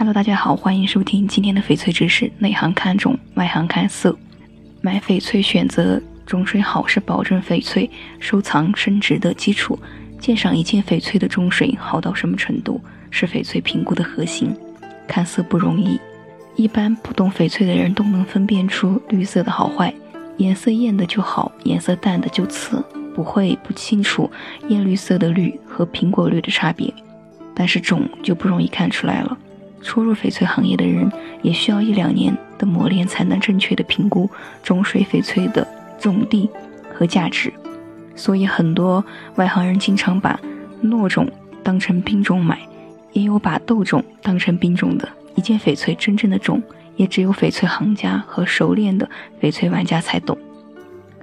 Hello，大家好，欢迎收听今天的翡翠知识。内行看种，外行看色。买翡翠选择种水好是保证翡翠收藏升值的基础。鉴赏一件翡翠的种水好到什么程度，是翡翠评估的核心。看色不容易，一般不懂翡翠的人都能分辨出绿色的好坏。颜色艳的就好，颜色淡的就次，不会不清楚艳绿色的绿和苹果绿的差别。但是种就不容易看出来了。初入翡翠行业的人也需要一两年的磨练，才能正确的评估种水翡翠的种地和价值。所以很多外行人经常把糯种当成冰种买，也有把豆种当成冰种的。一件翡翠真正的种，也只有翡翠行家和熟练的翡翠玩家才懂。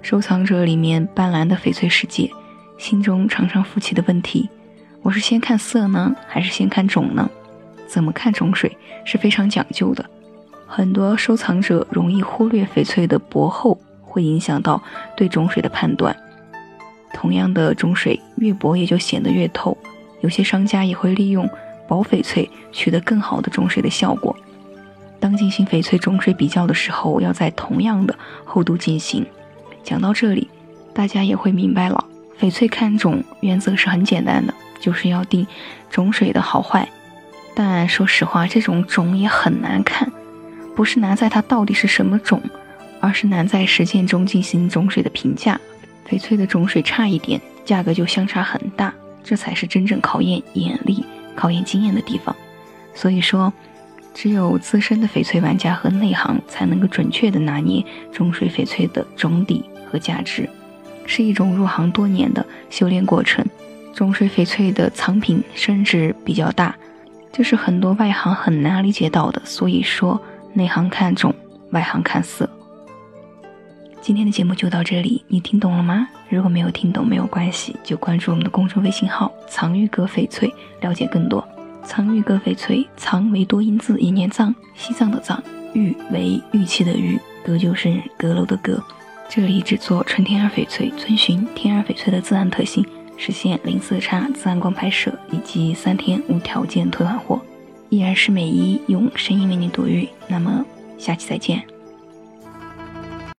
收藏者里面斑斓的翡翠世界，心中常常浮起的问题：我是先看色呢，还是先看种呢？怎么看种水是非常讲究的，很多收藏者容易忽略翡翠的薄厚会影响到对种水的判断。同样的种水越薄也就显得越透，有些商家也会利用薄翡翠取得更好的种水的效果。当进行翡翠种水比较的时候，要在同样的厚度进行。讲到这里，大家也会明白了，翡翠看种原则是很简单的，就是要定种水的好坏。但说实话，这种种也很难看，不是难在它到底是什么种，而是难在实践中进行种水的评价。翡翠的种水差一点，价格就相差很大，这才是真正考验眼力、考验经验的地方。所以说，只有资深的翡翠玩家和内行才能够准确的拿捏种水翡翠的种底和价值，是一种入行多年的修炼过程。种水翡翠的藏品升值比较大。这是很多外行很难理解到的，所以说内行看种，外行看色。今天的节目就到这里，你听懂了吗？如果没有听懂没有关系，就关注我们的公众微信号“藏玉阁翡翠”，了解更多。藏玉阁翡翠，藏为多音字一念藏，西藏的藏，玉为玉器的玉，阁就是阁楼的阁。这里只做纯天然翡翠，遵循天然翡翠的自然特性。实现零色差、自然光拍摄以及三天无条件退换货，依然是美一用声音为你读玉。那么下期再见。